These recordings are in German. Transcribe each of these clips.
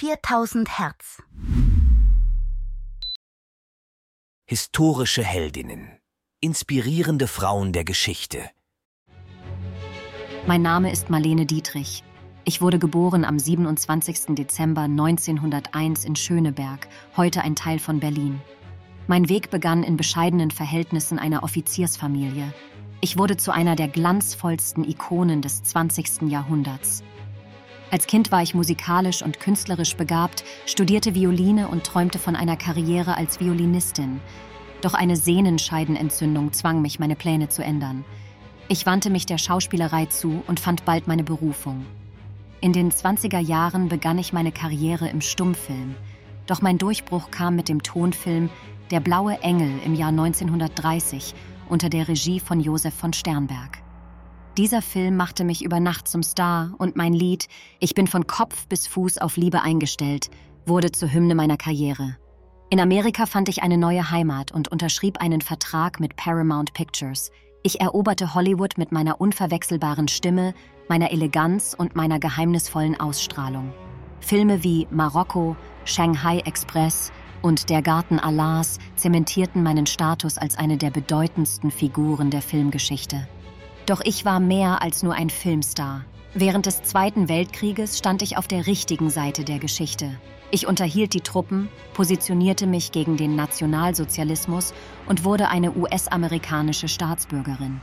4000 Hertz. Historische Heldinnen. Inspirierende Frauen der Geschichte. Mein Name ist Marlene Dietrich. Ich wurde geboren am 27. Dezember 1901 in Schöneberg, heute ein Teil von Berlin. Mein Weg begann in bescheidenen Verhältnissen einer Offiziersfamilie. Ich wurde zu einer der glanzvollsten Ikonen des 20. Jahrhunderts. Als Kind war ich musikalisch und künstlerisch begabt, studierte Violine und träumte von einer Karriere als Violinistin. Doch eine Sehnenscheidenentzündung zwang mich, meine Pläne zu ändern. Ich wandte mich der Schauspielerei zu und fand bald meine Berufung. In den 20er Jahren begann ich meine Karriere im Stummfilm. Doch mein Durchbruch kam mit dem Tonfilm Der blaue Engel im Jahr 1930 unter der Regie von Josef von Sternberg. Dieser Film machte mich über Nacht zum Star und mein Lied Ich bin von Kopf bis Fuß auf Liebe eingestellt wurde zur Hymne meiner Karriere. In Amerika fand ich eine neue Heimat und unterschrieb einen Vertrag mit Paramount Pictures. Ich eroberte Hollywood mit meiner unverwechselbaren Stimme, meiner Eleganz und meiner geheimnisvollen Ausstrahlung. Filme wie Marokko, Shanghai Express und Der Garten Allahs zementierten meinen Status als eine der bedeutendsten Figuren der Filmgeschichte. Doch ich war mehr als nur ein Filmstar. Während des Zweiten Weltkrieges stand ich auf der richtigen Seite der Geschichte. Ich unterhielt die Truppen, positionierte mich gegen den Nationalsozialismus und wurde eine US-amerikanische Staatsbürgerin.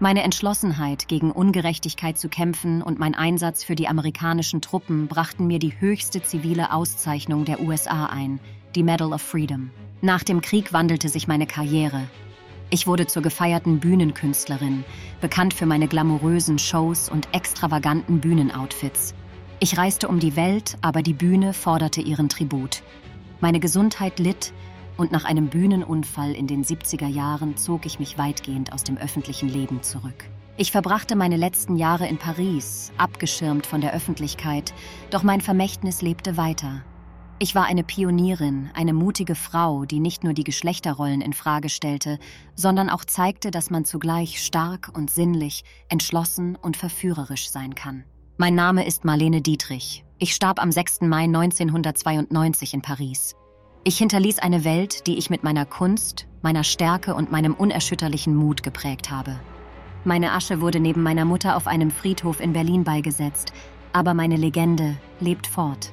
Meine Entschlossenheit, gegen Ungerechtigkeit zu kämpfen und mein Einsatz für die amerikanischen Truppen brachten mir die höchste zivile Auszeichnung der USA ein, die Medal of Freedom. Nach dem Krieg wandelte sich meine Karriere. Ich wurde zur gefeierten Bühnenkünstlerin, bekannt für meine glamourösen Shows und extravaganten Bühnenoutfits. Ich reiste um die Welt, aber die Bühne forderte ihren Tribut. Meine Gesundheit litt und nach einem Bühnenunfall in den 70er Jahren zog ich mich weitgehend aus dem öffentlichen Leben zurück. Ich verbrachte meine letzten Jahre in Paris, abgeschirmt von der Öffentlichkeit, doch mein Vermächtnis lebte weiter. Ich war eine Pionierin, eine mutige Frau, die nicht nur die Geschlechterrollen in Frage stellte, sondern auch zeigte, dass man zugleich stark und sinnlich, entschlossen und verführerisch sein kann. Mein Name ist Marlene Dietrich. Ich starb am 6. Mai 1992 in Paris. Ich hinterließ eine Welt, die ich mit meiner Kunst, meiner Stärke und meinem unerschütterlichen Mut geprägt habe. Meine Asche wurde neben meiner Mutter auf einem Friedhof in Berlin beigesetzt, aber meine Legende lebt fort.